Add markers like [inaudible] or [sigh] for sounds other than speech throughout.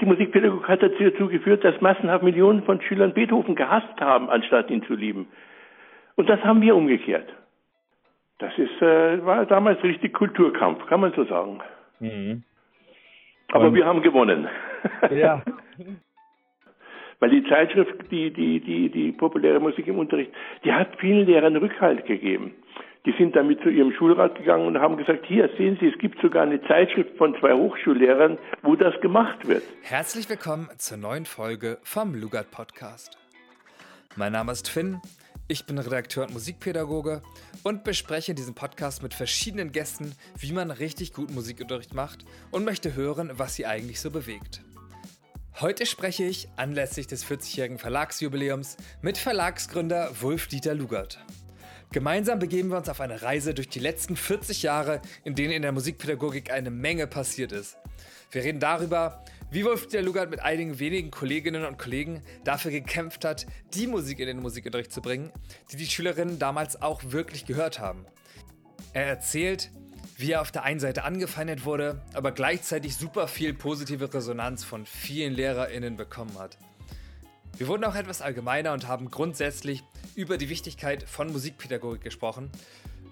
die Musikpädagogik hat dazu geführt, dass massenhaft Millionen von Schülern Beethoven gehasst haben, anstatt ihn zu lieben. Und das haben wir umgekehrt. Das ist, äh, war damals richtig Kulturkampf, kann man so sagen. Mhm. Aber Und wir haben gewonnen. Ja. [laughs] Weil die Zeitschrift, die, die, die, die populäre Musik im Unterricht, die hat vielen Lehrern Rückhalt gegeben. Die sind damit zu ihrem Schulrat gegangen und haben gesagt, hier sehen Sie, es gibt sogar eine Zeitschrift von zwei Hochschullehrern, wo das gemacht wird. Herzlich willkommen zur neuen Folge vom Lugard Podcast. Mein Name ist Finn, ich bin Redakteur und Musikpädagoge und bespreche in diesem Podcast mit verschiedenen Gästen, wie man richtig gut Musikunterricht macht und möchte hören, was sie eigentlich so bewegt. Heute spreche ich anlässlich des 40-jährigen Verlagsjubiläums mit Verlagsgründer Wolf-Dieter Lugert. Gemeinsam begeben wir uns auf eine Reise durch die letzten 40 Jahre, in denen in der Musikpädagogik eine Menge passiert ist. Wir reden darüber, wie Wolf-Dieter Lugert mit einigen wenigen Kolleginnen und Kollegen dafür gekämpft hat, die Musik in den Musikunterricht zu bringen, die die Schülerinnen damals auch wirklich gehört haben. Er erzählt, wie er auf der einen Seite angefeindet wurde, aber gleichzeitig super viel positive Resonanz von vielen LehrerInnen bekommen hat. Wir wurden auch etwas allgemeiner und haben grundsätzlich über die Wichtigkeit von Musikpädagogik gesprochen.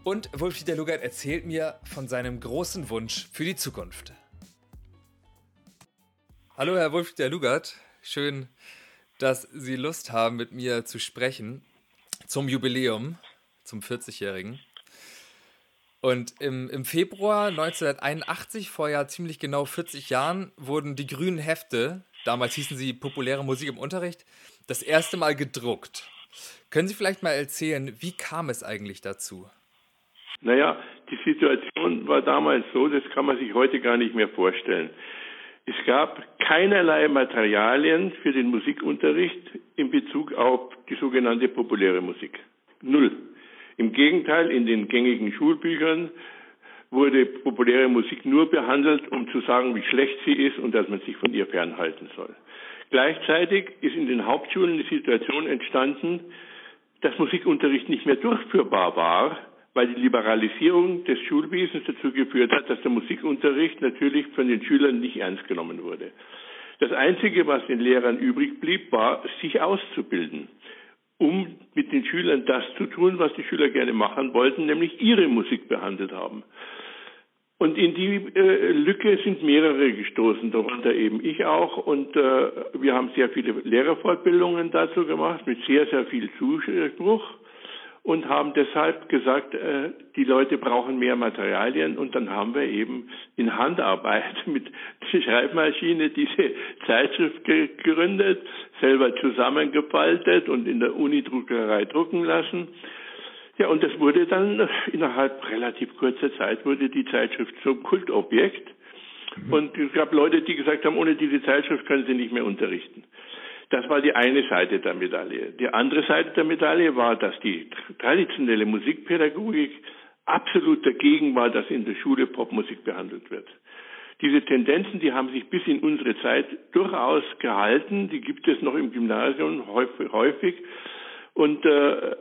Und Wolf-Dieter Lugert erzählt mir von seinem großen Wunsch für die Zukunft. Hallo, Herr Wolf-Dieter Lugert. Schön, dass Sie Lust haben, mit mir zu sprechen zum Jubiläum, zum 40-Jährigen. Und im, im Februar 1981, vor ja ziemlich genau 40 Jahren, wurden die grünen Hefte, damals hießen sie populäre Musik im Unterricht, das erste Mal gedruckt. Können Sie vielleicht mal erzählen, wie kam es eigentlich dazu? Naja, die Situation war damals so, das kann man sich heute gar nicht mehr vorstellen. Es gab keinerlei Materialien für den Musikunterricht in Bezug auf die sogenannte populäre Musik. Null. Im Gegenteil, in den gängigen Schulbüchern wurde populäre Musik nur behandelt, um zu sagen, wie schlecht sie ist und dass man sich von ihr fernhalten soll. Gleichzeitig ist in den Hauptschulen die Situation entstanden, dass Musikunterricht nicht mehr durchführbar war, weil die Liberalisierung des Schulwesens dazu geführt hat, dass der Musikunterricht natürlich von den Schülern nicht ernst genommen wurde. Das Einzige, was den Lehrern übrig blieb, war, sich auszubilden um mit den Schülern das zu tun, was die Schüler gerne machen wollten, nämlich ihre Musik behandelt haben. Und in die äh, Lücke sind mehrere gestoßen, darunter eben ich auch. Und äh, wir haben sehr viele Lehrerfortbildungen dazu gemacht, mit sehr, sehr viel Zuspruch und haben deshalb gesagt, äh, die Leute brauchen mehr Materialien und dann haben wir eben in Handarbeit [laughs] mit der Schreibmaschine diese Zeitschrift gegründet, selber zusammengefaltet und in der Unidruckerei drucken lassen. Ja, und das wurde dann innerhalb relativ kurzer Zeit wurde die Zeitschrift zum Kultobjekt. Mhm. Und es gab Leute, die gesagt haben, ohne diese Zeitschrift können sie nicht mehr unterrichten. Das war die eine Seite der Medaille. Die andere Seite der Medaille war, dass die traditionelle Musikpädagogik absolut dagegen war, dass in der Schule Popmusik behandelt wird. Diese Tendenzen, die haben sich bis in unsere Zeit durchaus gehalten. Die gibt es noch im Gymnasium häufig. Und äh,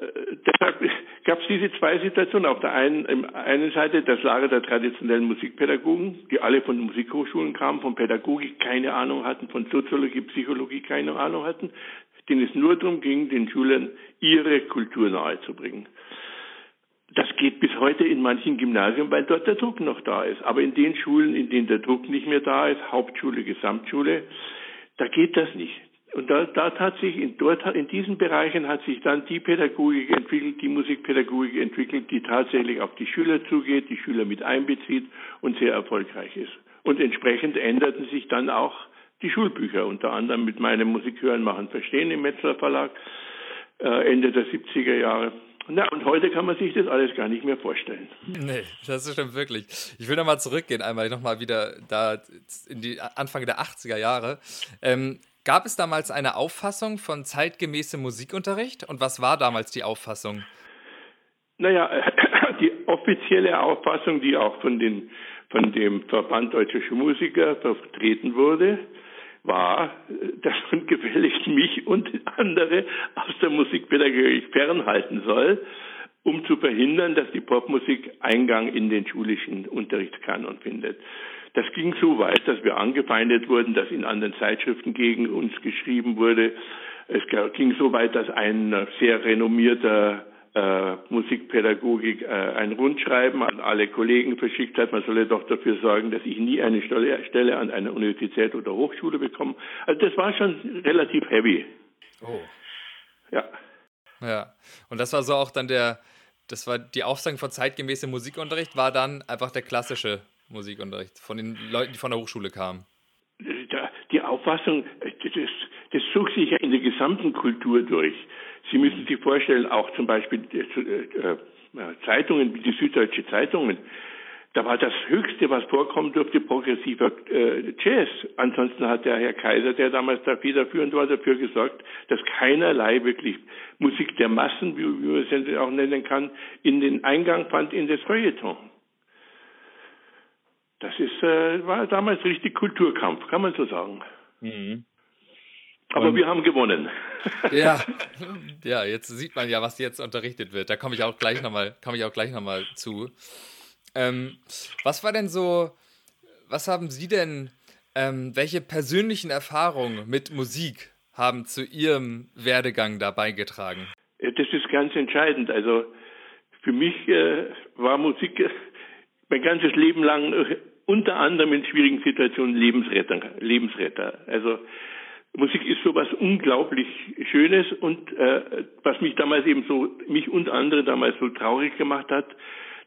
deshalb gab es diese zwei Situationen. Auf der einen, einen Seite das Lager der traditionellen Musikpädagogen, die alle von Musikhochschulen kamen, von Pädagogik keine Ahnung hatten, von Soziologie, Psychologie keine Ahnung hatten, denen es nur darum ging, den Schülern ihre Kultur nahezubringen. Das geht bis heute in manchen Gymnasien, weil dort der Druck noch da ist. Aber in den Schulen, in denen der Druck nicht mehr da ist, Hauptschule, Gesamtschule, da geht das nicht. Und da, da hat sich in, dort, in diesen Bereichen hat sich dann die Pädagogik entwickelt, die Musikpädagogik entwickelt, die tatsächlich auf die Schüler zugeht, die Schüler mit einbezieht und sehr erfolgreich ist. Und entsprechend änderten sich dann auch die Schulbücher, unter anderem mit meinem Musikhören machen Verstehen im Metzler Verlag, äh, Ende der 70er Jahre. Na, und heute kann man sich das alles gar nicht mehr vorstellen. Nee, das stimmt wirklich. Ich will nochmal zurückgehen, einmal nochmal wieder da in die Anfang der 80er Jahre. Ähm, Gab es damals eine Auffassung von zeitgemäßem Musikunterricht und was war damals die Auffassung? Naja, [clears throat] die offizielle Auffassung, die auch von, den, von dem Verband Deutscher Schulmusiker vertreten wurde, war, dass man [laughs] gefälligst mich und andere aus der Musikpädagogik fernhalten soll, um zu verhindern, dass die Popmusik Eingang in den schulischen Unterrichtskanon findet. Das ging so weit, dass wir angefeindet wurden, dass in anderen Zeitschriften gegen uns geschrieben wurde. Es ging so weit, dass ein sehr renommierter äh, Musikpädagogik äh, ein Rundschreiben an alle Kollegen verschickt hat, man solle doch dafür sorgen, dass ich nie eine Stelle, Stelle an einer Universität oder Hochschule bekomme. Also das war schon relativ heavy. Oh. Ja. Ja. Und das war so auch dann der, das war die Aufsagen von zeitgemäßem Musikunterricht, war dann einfach der klassische Musikunterricht von den Leuten, die von der Hochschule kamen. Die Auffassung, das, das zog sich ja in der gesamten Kultur durch. Sie müssen sich vorstellen, auch zum Beispiel äh, äh, Zeitungen wie die Süddeutsche Zeitungen, da war das Höchste, was vorkommen durfte, progressiver äh, Jazz. Ansonsten hat der Herr Kaiser, der damals da federführend war, dafür gesorgt, dass keinerlei wirklich Musik der Massen, wie man es auch nennen kann, in den Eingang fand in das Feuilleton. Das ist, äh, war damals richtig Kulturkampf, kann man so sagen. Mhm. Aber Und wir haben gewonnen. Ja, [laughs] ja, jetzt sieht man ja, was jetzt unterrichtet wird. Da komme ich auch gleich nochmal, komme ich auch gleich nochmal zu. Ähm, was war denn so, was haben Sie denn, ähm, welche persönlichen Erfahrungen mit Musik haben zu Ihrem Werdegang da beigetragen? Das ist ganz entscheidend. Also für mich äh, war Musik äh, mein ganzes Leben lang äh, unter anderem in schwierigen Situationen Lebensretter. Lebensretter. Also Musik ist so was unglaublich Schönes und äh, was mich damals eben so, mich und andere damals so traurig gemacht hat,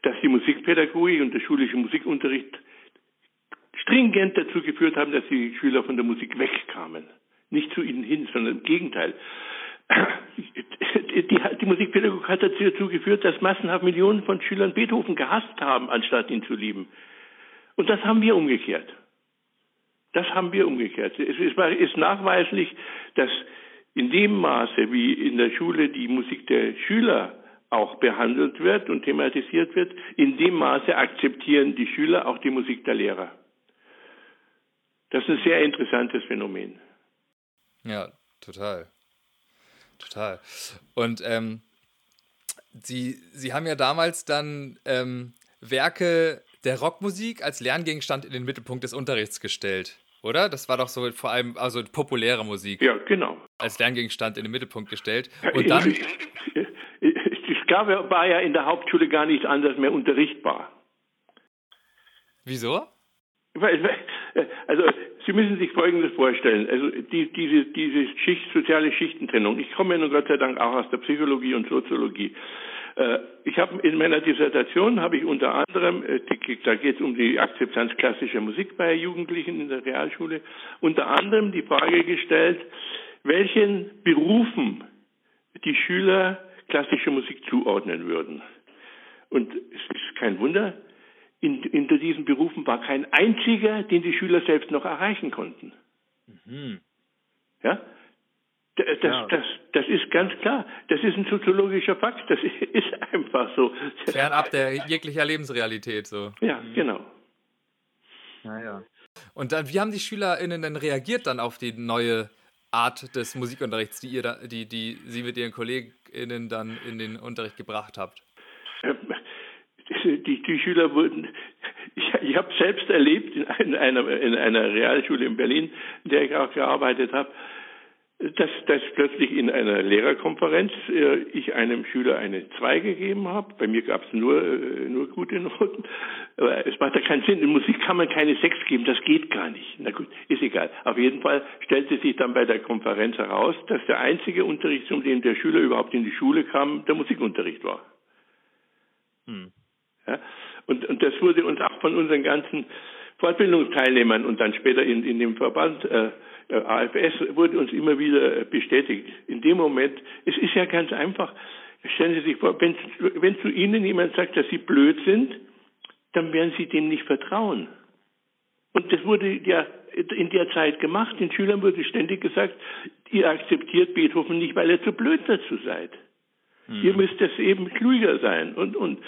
dass die Musikpädagogik und der schulische Musikunterricht stringent dazu geführt haben, dass die Schüler von der Musik wegkamen. Nicht zu ihnen hin, sondern im Gegenteil. Die, die Musikpädagogik hat dazu geführt, dass massenhaft Millionen von Schülern Beethoven gehasst haben, anstatt ihn zu lieben. Und das haben wir umgekehrt. Das haben wir umgekehrt. Es ist, nachweislich, dass in dem Maße, wie in der Schule die Musik der Schüler auch behandelt wird und thematisiert wird, in dem Maße akzeptieren die Schüler auch die Musik der Lehrer. Das ist ein sehr interessantes Phänomen. Ja, total. Total. Und ähm, Sie, Sie haben ja damals dann ähm, Werke der Rockmusik als Lerngegenstand in den Mittelpunkt des Unterrichts gestellt, oder? Das war doch so vor allem also populäre Musik. Ja, genau. Als Lerngegenstand in den Mittelpunkt gestellt. Und dann. Das Skave war ja in der Hauptschule gar nicht anders mehr unterrichtbar. Wieso? Also Sie müssen sich Folgendes vorstellen. Also die, diese, diese Schicht, soziale Schichtentrennung. Ich komme ja nun Gott sei Dank auch aus der Psychologie und Soziologie. Äh, ich habe in meiner Dissertation habe ich unter anderem, äh, da geht es um die Akzeptanz klassischer Musik bei Jugendlichen in der Realschule, unter anderem die Frage gestellt, welchen Berufen die Schüler klassische Musik zuordnen würden. Und es ist kein Wunder, in, hinter diesen Berufen war kein einziger, den die Schüler selbst noch erreichen konnten. Mhm. Ja? Das, ja. das, das ist ganz klar. Das ist ein soziologischer Fakt. Das [laughs] ist einfach so. Fernab der jeglicher Lebensrealität so. Ja, mhm. genau. Naja. Und dann, wie haben die SchülerInnen denn reagiert dann auf die neue Art des Musikunterrichts, die ihr da, die, die Sie mit Ihren KollegInnen dann in den Unterricht gebracht habt? Ähm, die, die Schüler wurden, ich, ich habe selbst erlebt in einer, in einer Realschule in Berlin, in der ich auch gearbeitet habe, dass, dass plötzlich in einer Lehrerkonferenz äh, ich einem Schüler eine 2 gegeben habe. Bei mir gab es nur, äh, nur gute Noten. Aber es macht ja keinen Sinn. In Musik kann man keine 6 geben, das geht gar nicht. Na gut, ist egal. Auf jeden Fall stellte sich dann bei der Konferenz heraus, dass der einzige Unterricht, zum dem der Schüler überhaupt in die Schule kam, der Musikunterricht war. Hm. Ja? Und, und das wurde uns auch von unseren ganzen Fortbildungsteilnehmern und dann später in, in dem Verband äh, äh AFS wurde uns immer wieder bestätigt. In dem Moment, es ist ja ganz einfach, stellen Sie sich vor, wenn, wenn zu Ihnen jemand sagt, dass Sie blöd sind, dann werden Sie dem nicht vertrauen. Und das wurde ja in der Zeit gemacht. Den Schülern wurde ständig gesagt, ihr akzeptiert Beethoven nicht, weil ihr zu blöd dazu seid. Mhm. Ihr müsst es eben klüger sein. Und, und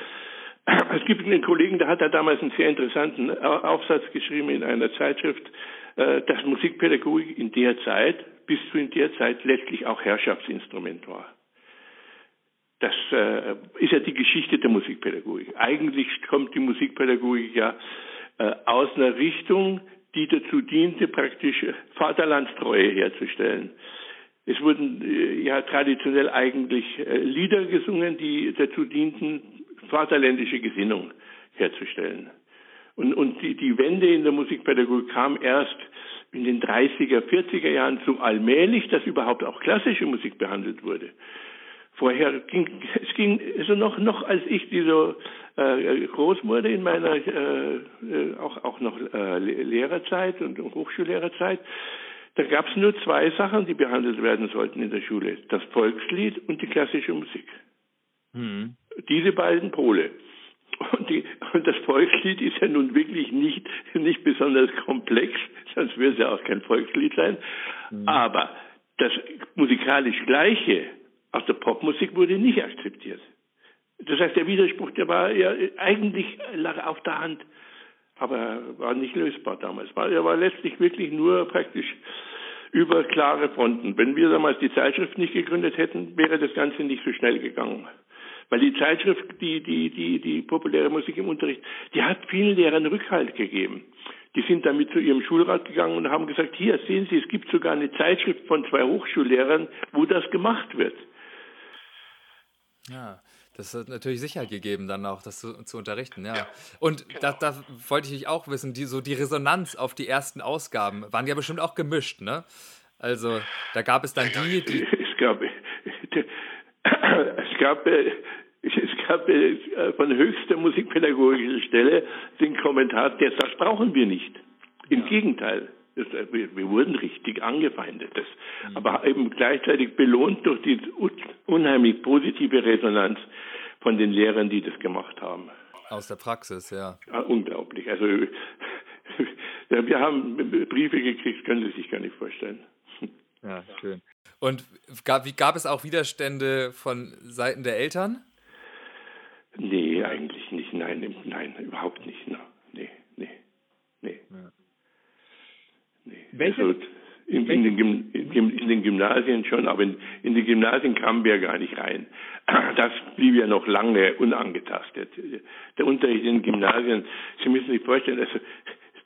es gibt einen Kollegen, der hat da damals einen sehr interessanten Aufsatz geschrieben in einer Zeitschrift, äh, dass Musikpädagogik in der Zeit, bis zu in der Zeit letztlich auch Herrschaftsinstrument war. Das äh, ist ja die Geschichte der Musikpädagogik. Eigentlich kommt die Musikpädagogik ja äh, aus einer Richtung, die dazu diente, praktisch Vaterlandstreue herzustellen. Es wurden ja traditionell eigentlich Lieder gesungen, die dazu dienten, vaterländische Gesinnung herzustellen. Und, und die, die Wende in der Musikpädagogik kam erst in den 30er, 40er Jahren so allmählich, dass überhaupt auch klassische Musik behandelt wurde. Vorher ging es ging also noch noch als ich so äh, groß wurde in meiner äh, äh, auch auch noch äh, Lehrerzeit und Hochschullehrerzeit, da gab es nur zwei Sachen, die behandelt werden sollten in der Schule: das Volkslied und die klassische Musik. Mhm. Diese beiden Pole. Und, die, und, das Volkslied ist ja nun wirklich nicht, nicht besonders komplex, sonst würde es ja auch kein Volkslied sein. Mhm. Aber das musikalisch Gleiche aus der Popmusik wurde nicht akzeptiert. Das heißt, der Widerspruch, der war ja eigentlich lag auf der Hand, aber war nicht lösbar damals. Er war letztlich wirklich nur praktisch über klare Fronten. Wenn wir damals die Zeitschrift nicht gegründet hätten, wäre das Ganze nicht so schnell gegangen. Weil die Zeitschrift, die, die, die, die populäre Musik im Unterricht, die hat vielen Lehrern Rückhalt gegeben. Die sind damit zu ihrem Schulrat gegangen und haben gesagt, hier sehen Sie, es gibt sogar eine Zeitschrift von zwei Hochschullehrern, wo das gemacht wird. Ja, das hat natürlich Sicherheit gegeben, dann auch das zu, zu unterrichten, ja. ja und genau. da, da, wollte ich auch wissen, die, so die Resonanz auf die ersten Ausgaben waren ja bestimmt auch gemischt, ne? Also da gab es dann die, die es gab, es gab, es gab äh, von höchster musikpädagogischer Stelle den Kommentar, der das brauchen wir nicht. Im ja. Gegenteil. Das, wir, wir, wurden richtig angefeindet. Das, mhm. Aber eben gleichzeitig belohnt durch die unheimlich positive Resonanz von den Lehrern, die das gemacht haben. Aus der Praxis, ja. ja unglaublich. Also [laughs] ja, wir haben Briefe gekriegt, können Sie sich gar nicht vorstellen. Ja, schön. Und gab, wie, gab es auch Widerstände von Seiten der Eltern? Nee, eigentlich nicht. Nein, nein, überhaupt nicht. Nee, nee, nee. Ja. Welche? Also in, in, den, in, den, Gymnasien schon, aber in, in die Gymnasien kamen wir gar nicht rein. [clears throat] Das blieb ja noch lange unangetastet. Der Unterricht in den Gymnasien, Sie müssen sich vorstellen, also,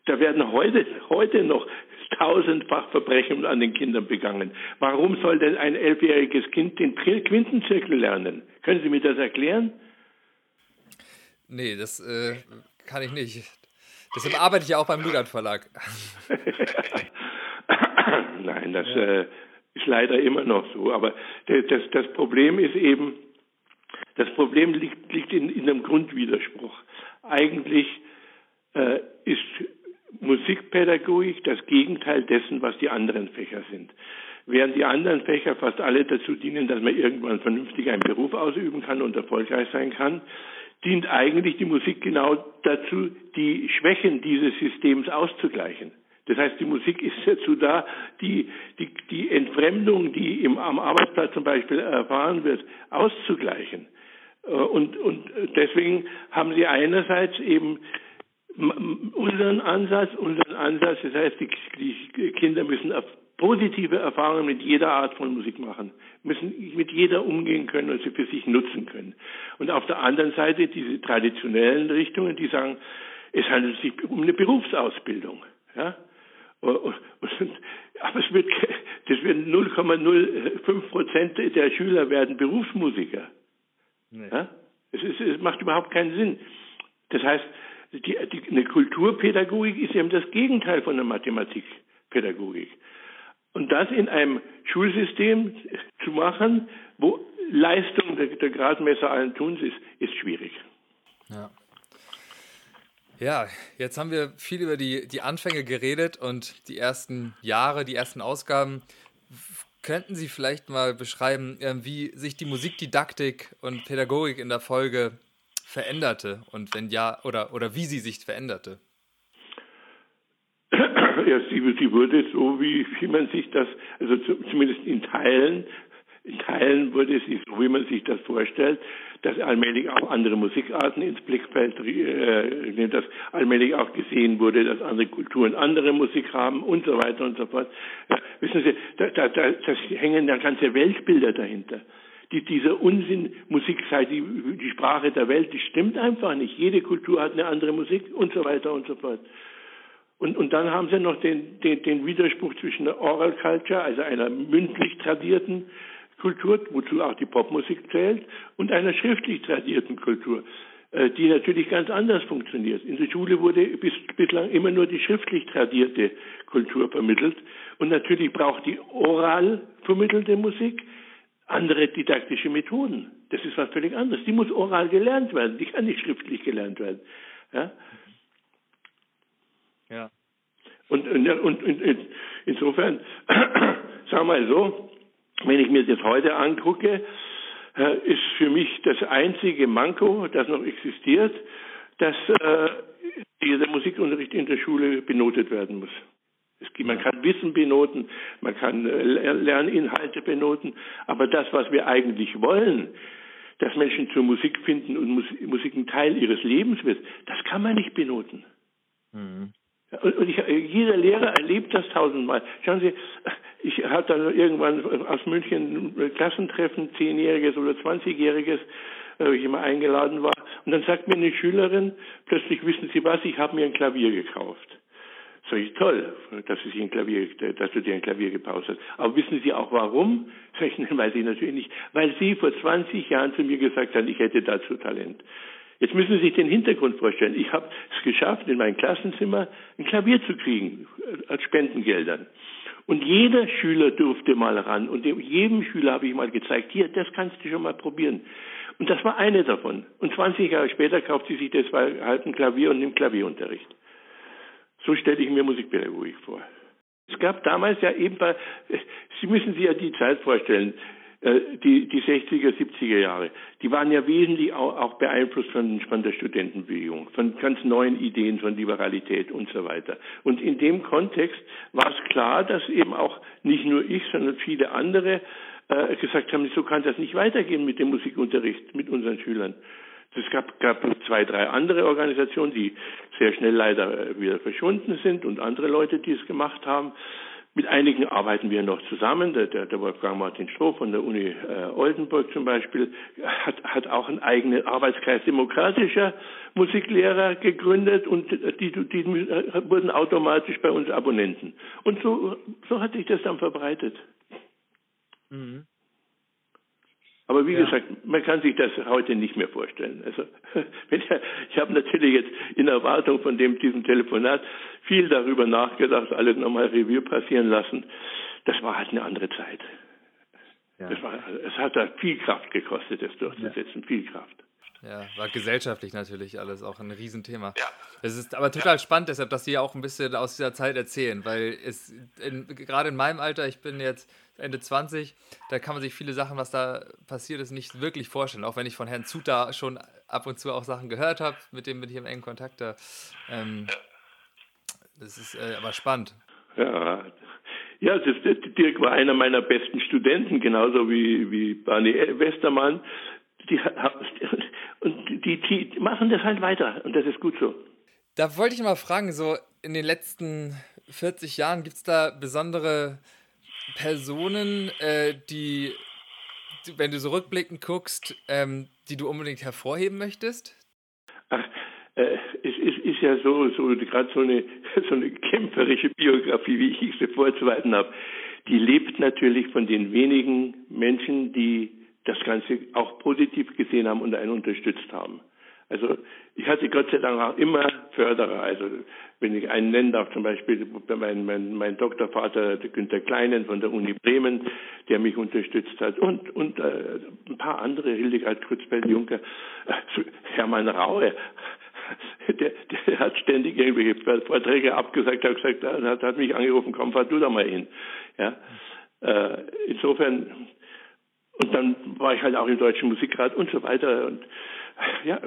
da werden heute, heute noch tausendfach Verbrechen an den Kindern begangen. Warum soll denn ein elfjähriges Kind den Quintenzirkel lernen? Können Sie mir das erklären? Nee, das äh, kann ich nicht. Deshalb arbeite ich ja auch beim Lugat Verlag. [laughs] Nein, das äh, ist leider immer noch so. Aber das, das Problem ist eben, das Problem liegt, liegt in, in einem Grundwiderspruch. Eigentlich äh, ist Musikpädagogik das Gegenteil dessen, was die anderen Fächer sind. Während die anderen Fächer fast alle dazu dienen, dass man irgendwann vernünftig einen Beruf ausüben kann und erfolgreich sein kann, dient eigentlich die Musik genau dazu, die Schwächen dieses Systems auszugleichen. Das heißt, die Musik ist dazu da, die, die, die Entfremdung, die im, am Arbeitsplatz zum Beispiel erfahren wird, auszugleichen. Äh, und, und deswegen haben sie einerseits eben unseren Ansatz, unseren Ansatz, das heißt, die, die Kinder müssen positive Erfahrungen mit jeder Art von Musik machen, müssen mit jeder umgehen können und sie für sich nutzen können. Und auf der anderen Seite diese traditionellen Richtungen, die sagen, es handelt sich um eine Berufsausbildung. Ja? Und, aber es wird, das wird 0,05 Prozent der Schüler werden Berufsmusiker. Nee. Ja? Es, ist, es macht überhaupt keinen Sinn. Das heißt, die, die, eine Kulturpädagogik ist eben das Gegenteil von einer Mathematikpädagogik. Und das in einem Schulsystem zu machen, wo Leistung der, der Gradmesser allen Tuns ist, ist schwierig. Ja. Ja, jetzt haben wir viel über die, die Anfänge geredet und die ersten Jahre, die ersten Ausgaben. Könnten Sie vielleicht mal beschreiben, ähm, wie sich die Musikdidaktik und Pädagogik in der Folge veränderte und wenn ja, oder, oder wie sie sich veränderte? Ja, sie, sie wurde so, wie, wie man sich das, also zumindest in Teilen, in Teilen wurde sie so, wie man sich das vorstellt, dass allmählich auch andere Musikarten ins Blickfeld, äh, dass allmählich auch gesehen wurde, dass andere Kulturen andere Musik haben und so weiter und so fort. Ja, wissen Sie, da, da, da das hängen ja ganze Weltbilder dahinter. Die, dieser Unsinn, Musik sei die, die Sprache der Welt, die stimmt einfach nicht. Jede Kultur hat eine andere Musik und so weiter und so fort. Und, und dann haben sie noch den, den, den Widerspruch zwischen der Oral Culture, also einer mündlich tradierten Kultur, wozu auch die Popmusik zählt, und einer schriftlich tradierten Kultur, äh, die natürlich ganz anders funktioniert. In der Schule wurde bis, bislang immer nur die schriftlich tradierte Kultur vermittelt. Und natürlich braucht die oral vermittelte Musik andere didaktische Methoden. Das ist was völlig anderes. Die muss oral gelernt werden, die kann nicht schriftlich gelernt werden. Ja? Und, und, und, und insofern, [clears throat] sagen wir mal so, wenn ich mir das heute angucke, äh, ist für mich das einzige Manko, das noch existiert, dass äh, der Musikunterricht in der Schule benotet werden muss. Es, man kann Wissen benoten, man kann äh, Lerninhalte benoten, aber das, was wir eigentlich wollen, dass Menschen zur Musik finden und Musik ein Teil ihres Lebens wird, das kann man nicht benoten. Mhm. Und ich, jeder Lehrer erlebt das tausendmal. Schauen Sie, ich hatte dann irgendwann aus München ein Klassentreffen, zehnjähriges oder zwanzigjähriges, wo ich immer eingeladen war. Und dann sagt mir eine Schülerin, plötzlich wissen Sie was, ich habe mir ein Klavier gekauft. Sag ich, toll, dass, Sie ein Klavier, dass du dir ein Klavier gebaut hast. Aber wissen Sie auch warum? Sag ich, [laughs] nein, weiß ich natürlich nicht. Weil Sie vor 20 Jahren zu mir gesagt haben, ich hätte dazu Talent. Jetzt müssen Sie sich den Hintergrund vorstellen. Ich habe es geschafft, in mein Klassenzimmer ein Klavier zu kriegen, äh, als Spendengeldern. Und jeder Schüler durfte mal ran. Und jedem Schüler habe ich mal gezeigt, hier, das kannst du schon mal probieren. Und das war eine davon. Und 20 Jahre später kauft sie sich deshalb ein Klavier und nimmt Klavierunterricht. So stelle ich mir Musikpädagogik vor. Es gab damals ja eben bei, Sie müssen sich ja die Zeit vorstellen. Äh, die, die 60er, 70er Jahre, die waren ja wesentlich auch, auch beeinflusst von, von der Studentenbewegung, von ganz neuen Ideen von Liberalität und so weiter. Und in dem Kontext war es klar, dass eben auch nicht nur ich, sondern viele andere äh, gesagt haben, so kann das nicht weitergehen mit dem Musikunterricht mit unseren Schülern. Es gab, gab zwei, drei andere Organisationen, die sehr schnell leider äh, wieder verschwunden sind und andere Leute, die es gemacht haben. Mit einigen arbeiten wir noch zusammen. Der, der, der Wolfgang Martin Stroh von der Uni äh, Oldenburg zum Beispiel hat, hat auch einen eigenen Arbeitskreis demokratischer Musiklehrer gegründet und die, die, wurden automatisch bei uns Abonnenten. Und so, so hat sich das dann verbreitet. Mhm. Aber wie ja. gesagt, man kann sich das heute nicht mehr vorstellen. Also [laughs] ich habe natürlich jetzt in Erwartung von dem diesem Telefonat viel darüber nachgedacht, alles nochmal Revue passieren lassen. Das war halt eine andere Zeit. Ja. Das war, es hat da viel Kraft gekostet, das durchzusetzen, ja. viel Kraft. Ja, war gesellschaftlich natürlich alles auch ein Riesenthema. Ja. Es ist aber total ja. spannend deshalb, dass Sie ja auch ein bisschen aus dieser Zeit erzählen, weil es in, gerade in meinem Alter, ich bin jetzt Ende 20, da kann man sich viele Sachen, was da passiert ist, nicht wirklich vorstellen. Auch wenn ich von Herrn Zuta schon ab und zu auch Sachen gehört habe, mit dem bin ich im engen Kontakt da. Ähm, das ist äh, aber spannend. Ja, ja, das, Dirk war einer meiner besten Studenten, genauso wie, wie Barney Westermann. Die, und die, die machen das halt weiter und das ist gut so. Da wollte ich mal fragen, so in den letzten 40 Jahren gibt es da besondere Personen, äh, die, wenn du so rückblickend guckst, ähm, die du unbedingt hervorheben möchtest? Ach, äh, es ist, ist, ja so, so gerade so eine, [laughs] so eine kämpferische Biografie, wie ich sie vorzuweisen habe, die lebt natürlich von den wenigen Menschen, die das Ganze auch positiv gesehen haben und einen unterstützt haben. Also ich hatte Gott sei Dank auch immer Förderer. Also wenn ich einen nennen darf, zum Beispiel mein, mein, mein Doktorvater Günter Kleinen von der Uni Bremen, der mich unterstützt hat und, und äh, ein paar andere, Hildegard Krützfeld-Juncker, äh, Hermann Raue, der, der hat ständig irgendwelche Vorträge abgesagt, hat gesagt, hat, hat mich angerufen, komm, fahr du da mal hin. Ja, äh, insofern und dann war ich halt auch im Deutschen Musikrat und so weiter. Und ja,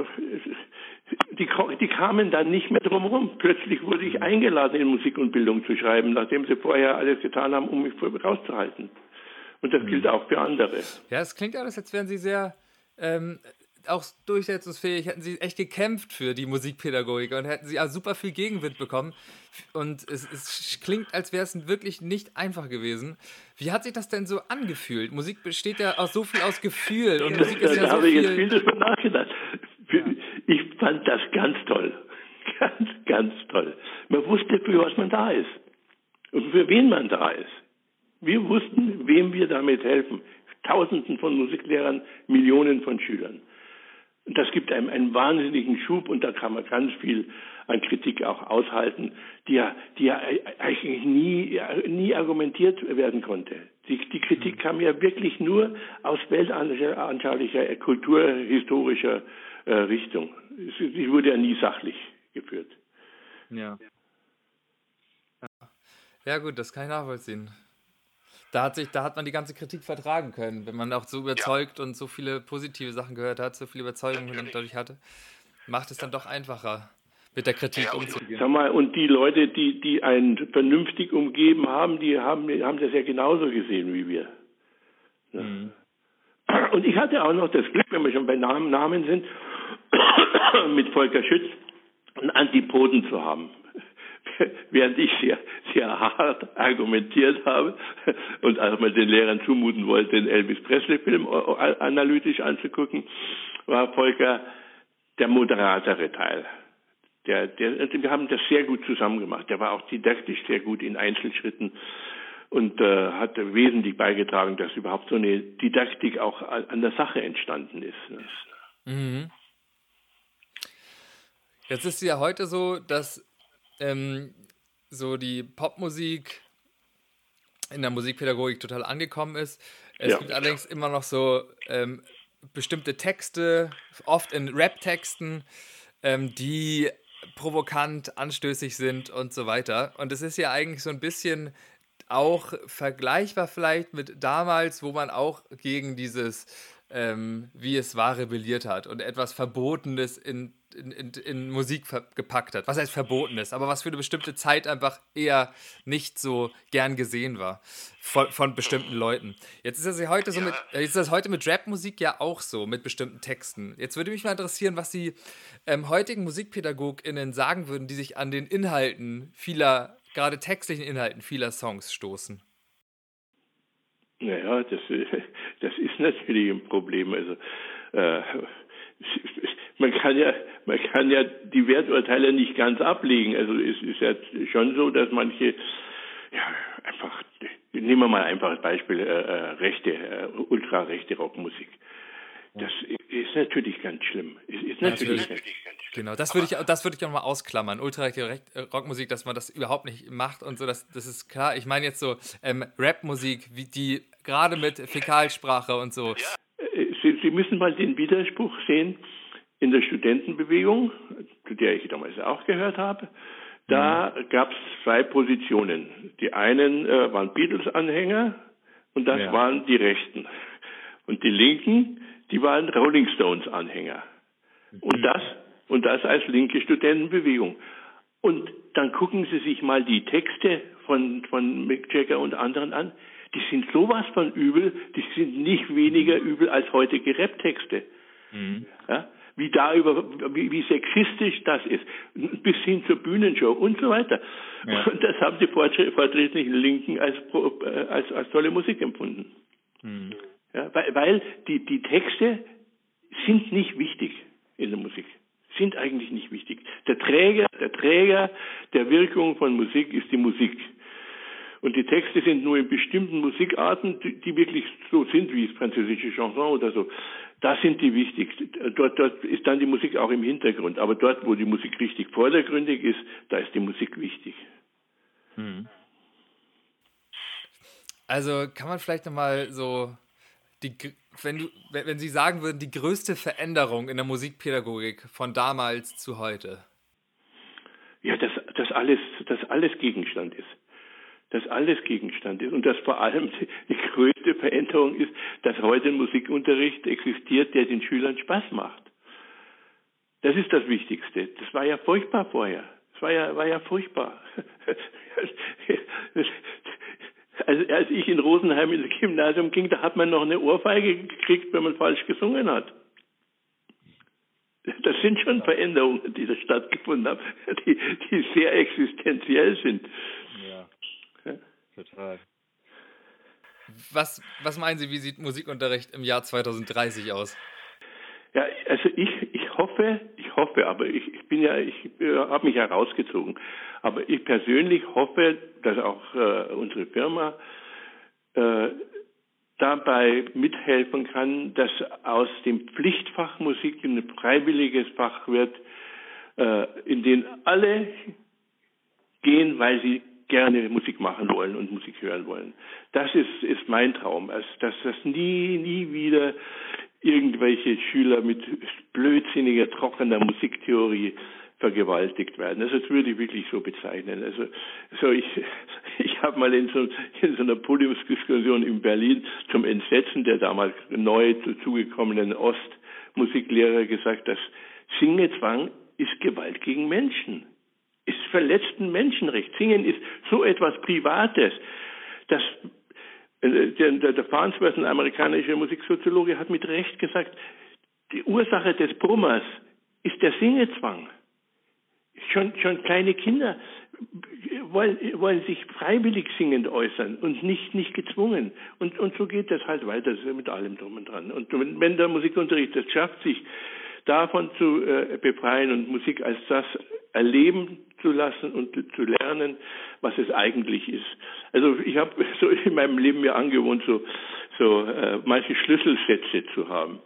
die, die kamen dann nicht mehr drumherum. Plötzlich wurde ich eingeladen, in Musik und Bildung zu schreiben, nachdem sie vorher alles getan haben, um mich rauszuhalten. Und das gilt mhm. auch für andere. Ja, es klingt alles, als wären Sie sehr, ähm, auch durchsetzungsfähig, hätten sie echt gekämpft für die Musikpädagogik und hätten sie auch super viel Gegenwind bekommen. Und es, es klingt, als wäre es wirklich nicht einfach gewesen. Wie hat sich das denn so angefühlt? Musik besteht ja auch so viel aus Gefühl und Musik ist da ja so habe viel... ich jetzt viel darüber nachgedacht. Ich fand das ganz toll. Ganz, ganz toll. Man wusste, für was man da ist und für wen man da ist. Wir wussten, wem wir damit helfen. Tausenden von Musiklehrern, Millionen von Schülern. Und das gibt einem einen wahnsinnigen Schub und da kann man ganz viel an Kritik auch aushalten, die ja, die ja eigentlich nie, nie argumentiert werden konnte. Die, die Kritik kam ja wirklich nur aus weltanschaulicher, kulturhistorischer äh, Richtung. Sie wurde ja nie sachlich geführt. Ja. Ja gut, das kann ich nachvollziehen. Da hat, sich, da hat man die ganze Kritik vertragen können, wenn man auch so überzeugt ja. und so viele positive Sachen gehört hat, so viele Überzeugungen dadurch hatte, macht es dann doch einfacher, mit der Kritik ja, umzugehen. Sag mal, und die Leute, die, die einen vernünftig umgeben haben, die haben, haben das ja genauso gesehen wie wir. Ja. Mhm. Und ich hatte auch noch das Glück, wenn wir schon bei Namen, Namen sind, [coughs] mit Volker Schütz einen Antipoden zu haben. [laughs] während ich sehr, sehr hart argumentiert habe und auch mal den Lehrern zumuten wollte, den Elvis Presley-Film analytisch anzugucken, war Volker der moderatere Teil. Der, der, wir haben das sehr gut zusammen gemacht. Der war auch didaktisch sehr gut in Einzelschritten und äh, hat wesentlich beigetragen, dass überhaupt so eine Didaktik auch an der Sache entstanden ist. Ne? Mhm. Jetzt ist es ja heute so, dass ähm, so die Popmusik in der Musikpädagogik total angekommen ist. Es ja. gibt allerdings immer noch so ähm, bestimmte Texte, oft in Rap-Texten, ähm, die provokant, anstößig sind und so weiter. Und es ist ja eigentlich so ein bisschen auch vergleichbar vielleicht mit damals, wo man auch gegen dieses ähm, wie es war, rebelliert hat und etwas Verbotenes in, in, in, in Musik gepackt hat. Was heißt Verbotenes, aber was für eine bestimmte Zeit einfach eher nicht so gern gesehen war von, von bestimmten Leuten. Jetzt ist das ja heute so mit, jetzt ist das heute mit Rapmusik ja auch so, mit bestimmten Texten. Jetzt würde mich mal interessieren, was die ähm, heutigen MusikpädagogInnen sagen würden, die sich an den Inhalten vieler, gerade textlichen Inhalten vieler Songs stoßen. Naja, das, das ist [laughs] natürlich ein Problem. Also äh, man kann ja man kann ja die Werturteile nicht ganz ablegen. Also es ist ja schon so, dass manche ja einfach nehmen wir mal einfach als Beispiel äh, äh, rechte äh, ultrarechte Rockmusik. Das ist natürlich ganz schlimm. Ist, ist natürlich, ganz schlimm. Genau, das würde ich, das würde ich auch mal ausklammern. Ultrarechte äh, Rockmusik, dass man das überhaupt nicht macht und so, das, das ist klar. Ich meine jetzt so ähm, Rapmusik, wie die gerade mit Fäkalsprache und so. Äh, Sie, Sie müssen mal den Widerspruch sehen in der Studentenbewegung, zu der ich damals auch gehört habe. Da mhm. gab es zwei Positionen. Die einen äh, waren Beatles-Anhänger und das ja. waren die Rechten. Und die Linken, die waren Rolling Stones-Anhänger. Und mhm. das und das als linke Studentenbewegung. Und dann gucken Sie sich mal die Texte von, von Mick Jagger und anderen an. Die sind sowas von übel, die sind nicht weniger übel als heutige Rap-Texte. Mhm. Ja? Wie da über, wie, wie sexistisch das ist, bis hin zur Bühnenshow und so weiter. Ja. Und das haben die fortschrittlichen Linken als, äh, als, als tolle Musik empfunden. Mhm. Ja, weil, weil die, die Texte sind nicht wichtig in der Musik sind eigentlich nicht wichtig. Der Träger, der Träger der Wirkung von Musik ist die Musik. Und die Texte sind nur in bestimmten Musikarten, die, wirklich so sind wie das französische Chanson oder so. Das sind die wichtig. Dort, dort ist dann die Musik auch im Hintergrund. Aber dort, wo die Musik richtig vordergründig ist, da ist die Musik wichtig. Hm. Also kann man vielleicht nochmal so die, wenn, du, wenn Sie sagen würden, die größte Veränderung in der Musikpädagogik von damals zu heute? Ja, dass das alles, dass alles Gegenstand ist. Dass alles Gegenstand ist und dass vor allem [laughs] die, größte Veränderung ist, dass heute ein Musikunterricht existiert, der den Schülern Spaß macht. Das ist das Wichtigste. Das war ja furchtbar vorher. Das war ja, war ja furchtbar. [laughs] Also als ich in Rosenheim ins Gymnasium ging, da hat man noch eine Ohrfeige gekriegt, wenn man falsch gesungen hat. sind schon Veränderungen, die da stattgefunden haben, die, die sehr existenziell sind. Ja, total. Was, was meinen Sie, wie sieht Musikunterricht im Jahr 2030 aus? Ja, also ich, ich hoffe, ich hoffe, aber ich, ich bin ja, ich äh, habe mich ja rausgezogen. Aber ich persönlich hoffe, dass auch äh, unsere Firma äh, dabei mithelfen kann, dass aus dem Pflichtfach Musik ein freiwilliges Fach wird, äh, in dem alle gehen, weil sie gerne Musik machen wollen und Musik hören wollen. Das ist, ist mein Traum, also, dass das nie, nie wieder irgendwelche Schüler mit blödsinniger, trockener Musiktheorie vergewaltigt werden. Also das würde ich wirklich so bezeichnen. Also so ich [laughs] ich habe mal in so, in so einer Podiumsdiskussion in Berlin zum Entsetzen der damals neu zugekommenen Ostmusiklehrer gesagt, dass Singezwang ist Gewalt gegen Menschen, ist verletzten Menschenrecht. Singen ist so etwas Privates, dass äh, der, der, der Farnsworth, ein amerikanischer Musiksoziologe, hat mit Recht gesagt, die Ursache des Brummers ist der Singezwang. Schon, schon kleine Kinder wollen, wollen sich freiwillig singend äußern und nicht, nicht gezwungen. Und, und so geht das halt weiter mit allem drum und dran. Und wenn der Musikunterricht es schafft, sich davon zu äh, befreien und Musik als das erleben zu lassen und zu lernen, was es eigentlich ist. Also ich habe [laughs] so in meinem Leben mir angewohnt, so, so äh, manche Schlüsselsätze zu haben.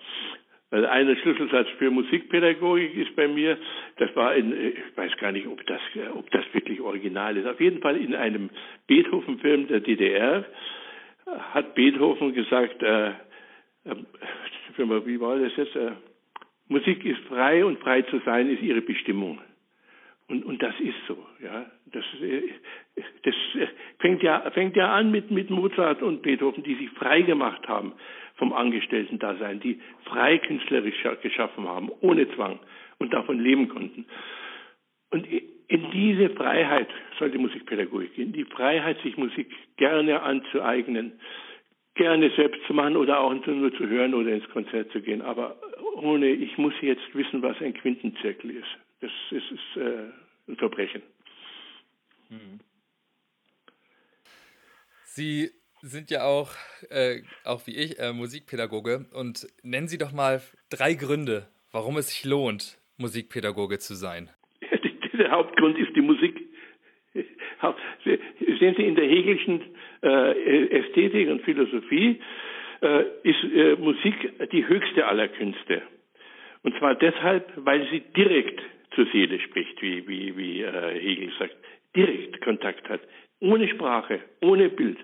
Also ein Schlüsselsatz für Musikpädagogik ist bei mir, das war in, ich weiß gar nicht, ob das, ob das wirklich original ist. Auf jeden Fall in einem Beethoven-Film der DDR hat Beethoven gesagt, äh, äh, wie war das jetzt? Äh, Musik ist frei und frei zu sein ist ihre Bestimmung. Und, und das ist so, ja. Das, äh, das fängt ja, fängt ja an mit, mit Mozart und Beethoven, die sich frei gemacht haben vom Angestellten-Dasein, die frei künstlerisch geschaffen haben, ohne Zwang und davon leben konnten. Und in diese Freiheit soll die Musikpädagogik gehen, die Freiheit, sich Musik gerne anzueignen, gerne selbst zu machen oder auch nur zu hören oder ins Konzert zu gehen, aber ohne, ich muss jetzt wissen, was ein Quintenzirkel ist. Das ist, ist äh, ein Verbrechen. Mhm. Sie sind ja auch, äh, auch wie ich, äh, Musikpädagoge und nennen Sie doch mal drei Gründe, warum es sich lohnt, Musikpädagoge zu sein. Der Hauptgrund ist die Musik. [laughs] Sehen Sie, in der Hegelischen äh, Ästhetik und Philosophie äh, ist äh, Musik die höchste aller Künste. Und zwar deshalb, weil sie direkt zur Seele spricht, wie, wie, wie äh, Hegel sagt, direkt Kontakt hat, ohne Sprache, ohne Bild.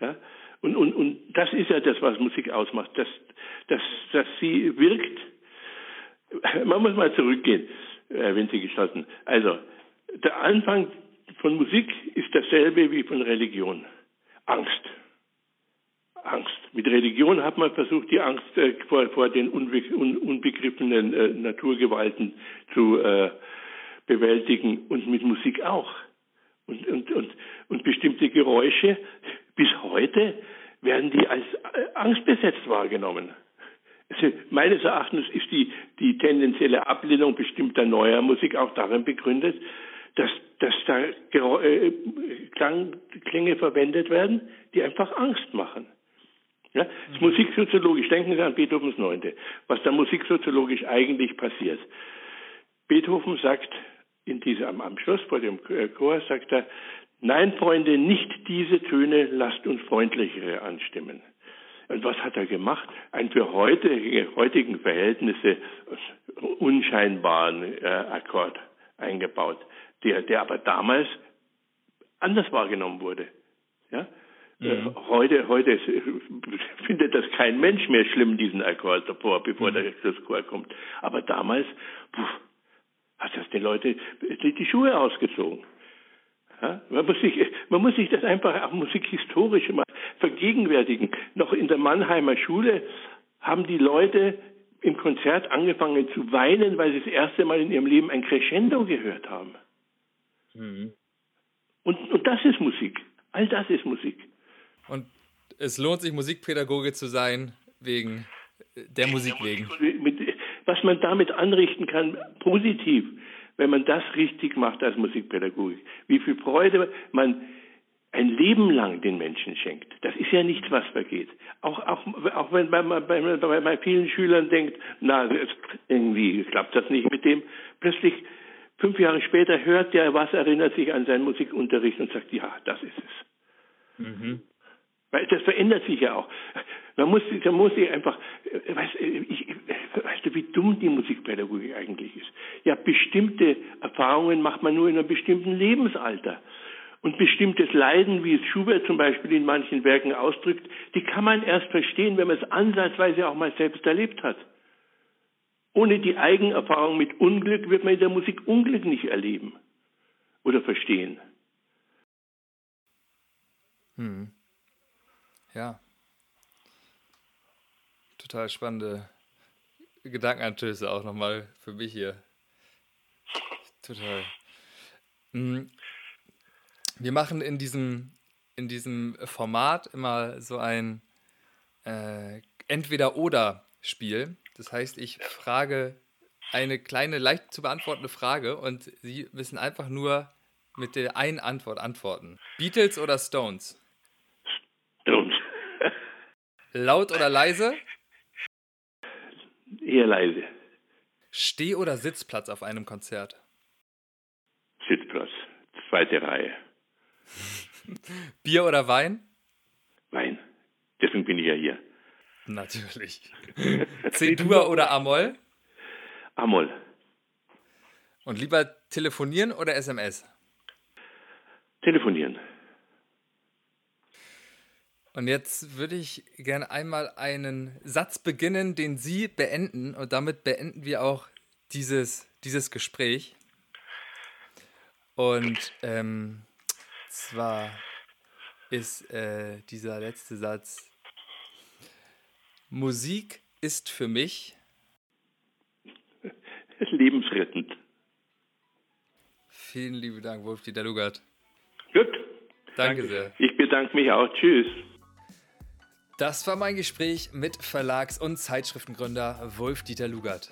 Ja? Und, und, und das ist ja das, was Musik ausmacht, dass, dass, dass sie wirkt. Man muss mal zurückgehen, äh, wenn Sie gestatten. Also, der Anfang von Musik ist dasselbe wie von Religion. Angst. Angst. Mit Religion hat man versucht, die Angst äh, vor, vor, den unbe un unbegriffenen äh, Naturgewalten zu äh, bewältigen und mit Musik auch. Und, und, und, und bestimmte Geräusche bis heute werden die als äh, angstbesetzt wahrgenommen. Also meines Erachtens ist die, die tendenzielle Ablehnung bestimmter neuer Musik auch darin begründet, dass, dass da äh, Klang, Klänge verwendet werden, die einfach Angst machen. Ja, das mhm. musiksoziologisch, denken Sie an Beethovens Neunte, was da musiksoziologisch eigentlich passiert. Beethoven sagt in diesem, am Schluss vor dem Chor, sagt er, Nein, Freunde, nicht diese Töne, lasst uns freundlichere anstimmen. Und was hat er gemacht? Ein für heutige, heutigen Verhältnisse unscheinbaren äh, Akkord eingebaut, der, der aber damals anders wahrgenommen wurde. Ja? Äh, mhm. Heute, heute [laughs] findet das kein Mensch mehr schlimm, diesen Akkord davor, bevor mhm. der Schlusschor kommt. Aber damals puh, hat das den Leuten die, die Schuhe ausgezogen. Ja, man, muss sich, man muss sich das einfach auch musikhistorisch mal vergegenwärtigen. Noch in der Mannheimer Schule haben die Leute im Konzert angefangen zu weinen, weil sie das erste Mal in ihrem Leben ein Crescendo gehört haben. Mhm. Und, und das ist Musik. All das ist Musik. Und es lohnt sich, Musikpädagoge zu sein, wegen der Musik wegen. Was man damit anrichten kann, positiv, wenn man das richtig macht als Musikpädagogik. Wie viel Freude man ein Leben lang den Menschen schenkt. Das ist ja nichts, was vergeht. Auch, auch, auch wenn man bei, bei, bei vielen Schülern denkt, na, irgendwie klappt das nicht mit dem. Plötzlich, fünf Jahre später, hört der was, erinnert sich an seinen Musikunterricht und sagt, ja, das ist es. Mhm. Weil das verändert sich ja auch. Man muss, man muss sich einfach, weißt, ich, weißt du, wie dumm die Musikpädagogik eigentlich ist? Ja, bestimmte Erfahrungen macht man nur in einem bestimmten Lebensalter. Und bestimmtes Leiden, wie es Schubert zum Beispiel in manchen Werken ausdrückt, die kann man erst verstehen, wenn man es ansatzweise auch mal selbst erlebt hat. Ohne die Eigenerfahrung mit Unglück wird man in der Musik Unglück nicht erleben oder verstehen. Hm. Ja. Total spannende Gedankenanstöße auch nochmal für mich hier. Total. Hm. Wir machen in diesem, in diesem Format immer so ein äh, Entweder-Oder-Spiel. Das heißt, ich frage eine kleine, leicht zu beantwortende Frage und Sie müssen einfach nur mit der einen Antwort antworten. Beatles oder? Stones. Laut oder leise? Eher leise. Steh- oder Sitzplatz auf einem Konzert? Sitzplatz, zweite Reihe. [laughs] Bier oder Wein? Wein. Deswegen bin ich ja hier. Natürlich. [laughs] C-Dur oder Amol? Amol. Und lieber telefonieren oder SMS? Telefonieren. Und jetzt würde ich gerne einmal einen Satz beginnen, den Sie beenden. Und damit beenden wir auch dieses, dieses Gespräch. Und ähm, zwar ist äh, dieser letzte Satz, Musik ist für mich [laughs] lebensrettend. Vielen lieben Dank, Wolf-Dieter Lugert. Gut. Danke, Danke sehr. Ich bedanke mich auch. Tschüss. Das war mein Gespräch mit Verlags- und Zeitschriftengründer Wolf-Dieter Lugert.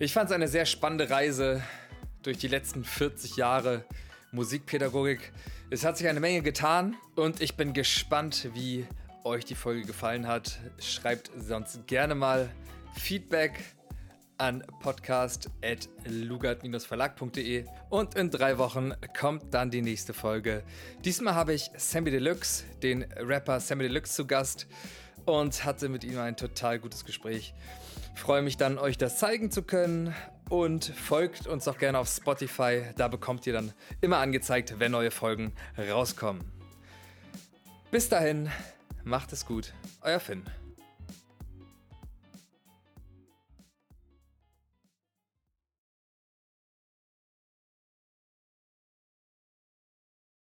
Ich fand es eine sehr spannende Reise durch die letzten 40 Jahre Musikpädagogik. Es hat sich eine Menge getan und ich bin gespannt, wie euch die Folge gefallen hat. Schreibt sonst gerne mal Feedback an podcast.lugard-verlag.de und in drei Wochen kommt dann die nächste Folge. Diesmal habe ich Sammy Deluxe, den Rapper Sammy Deluxe zu Gast und hatte mit ihm ein total gutes Gespräch. Freue mich dann, euch das zeigen zu können und folgt uns auch gerne auf Spotify. Da bekommt ihr dann immer angezeigt, wenn neue Folgen rauskommen. Bis dahin, macht es gut. Euer Finn.